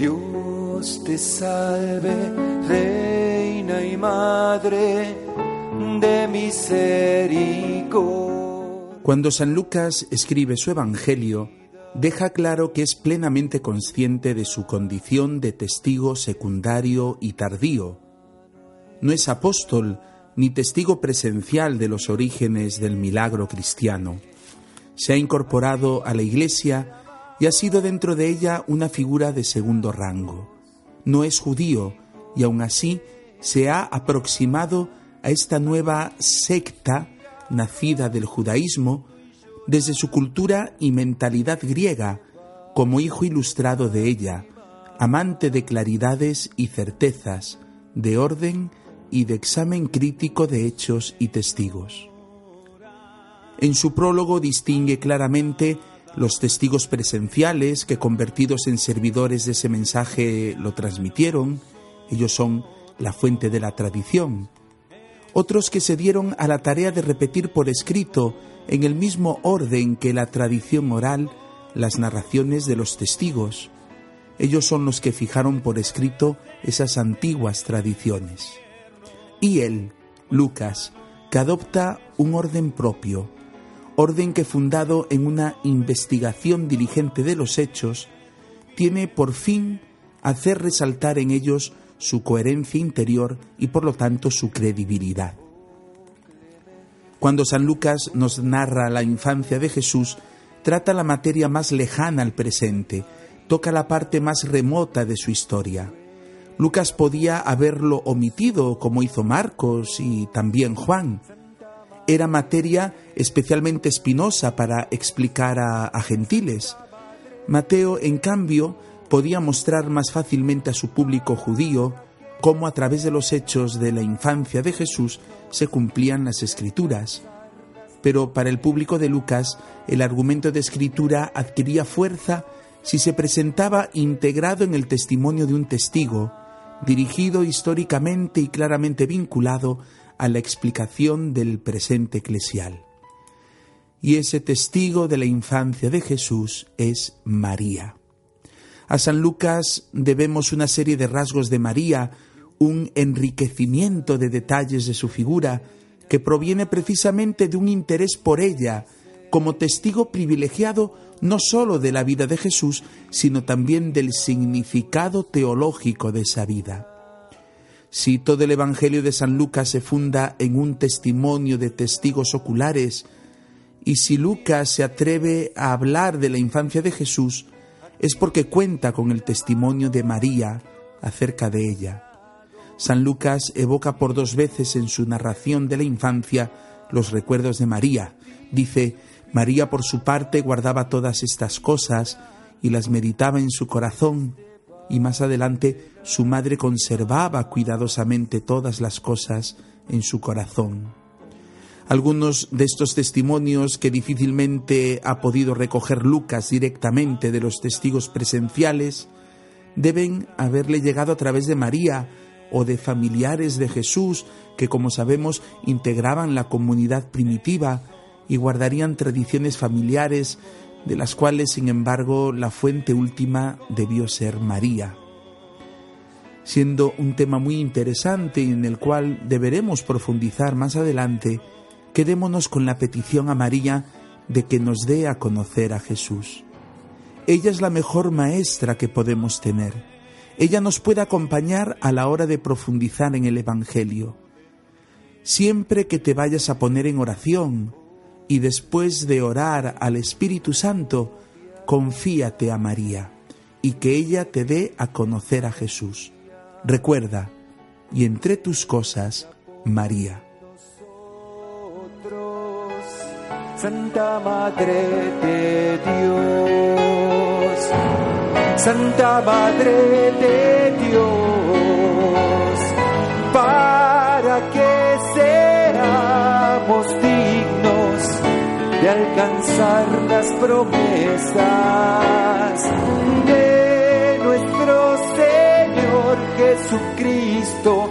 Dios te salve, Reina y Madre de misericordia. Cuando San Lucas escribe su Evangelio, deja claro que es plenamente consciente de su condición de testigo secundario y tardío. No es apóstol ni testigo presencial de los orígenes del milagro cristiano. Se ha incorporado a la Iglesia y ha sido dentro de ella una figura de segundo rango. No es judío y aún así se ha aproximado a esta nueva secta nacida del judaísmo desde su cultura y mentalidad griega, como hijo ilustrado de ella, amante de claridades y certezas, de orden y de examen crítico de hechos y testigos. En su prólogo distingue claramente los testigos presenciales que convertidos en servidores de ese mensaje lo transmitieron, ellos son la fuente de la tradición. Otros que se dieron a la tarea de repetir por escrito, en el mismo orden que la tradición oral, las narraciones de los testigos. Ellos son los que fijaron por escrito esas antiguas tradiciones. Y él, Lucas, que adopta un orden propio, orden que fundado en una investigación diligente de los hechos, tiene por fin hacer resaltar en ellos su coherencia interior y por lo tanto su credibilidad. Cuando San Lucas nos narra la infancia de Jesús, trata la materia más lejana al presente, toca la parte más remota de su historia. Lucas podía haberlo omitido como hizo Marcos y también Juan, era materia especialmente espinosa para explicar a, gentiles. Mateo, en cambio, podía mostrar más fácilmente a su público judío cómo a través de los hechos de la infancia de Jesús se cumplían las escrituras. Pero para el público de Lucas, el argumento de escritura adquiría fuerza si se presentaba integrado en el testimonio de un testigo, dirigido históricamente y claramente vinculado a la explicación del presente eclesial. Y ese testigo de la infancia de Jesús es María. A San Lucas debemos una serie de rasgos de María, un enriquecimiento de detalles de su figura, que proviene precisamente de un interés por ella, como testigo privilegiado no sólo de la vida de Jesús, sino también del significado teológico de esa vida. Si todo el Evangelio de San Lucas se funda en un testimonio de testigos oculares, y si Lucas se atreve a hablar de la infancia de Jesús, es porque cuenta con el testimonio de María acerca de ella. San Lucas evoca por dos veces en su narración de la infancia los recuerdos de María. Dice, María por su parte guardaba todas estas cosas y las meditaba en su corazón y más adelante su madre conservaba cuidadosamente todas las cosas en su corazón. Algunos de estos testimonios que difícilmente ha podido recoger Lucas directamente de los testigos presenciales deben haberle llegado a través de María o de familiares de Jesús que, como sabemos, integraban la comunidad primitiva y guardarían tradiciones familiares de las cuales, sin embargo, la fuente última debió ser María. Siendo un tema muy interesante en el cual deberemos profundizar más adelante, quedémonos con la petición a María de que nos dé a conocer a Jesús. Ella es la mejor maestra que podemos tener. Ella nos puede acompañar a la hora de profundizar en el Evangelio. Siempre que te vayas a poner en oración, y después de orar al Espíritu Santo, confíate a María y que ella te dé a conocer a Jesús. Recuerda, y entre tus cosas, María. Santa Madre de Dios, Santa Madre de Dios, para que seamos dignos de alcanzar las promesas de nuestro Señor Jesucristo.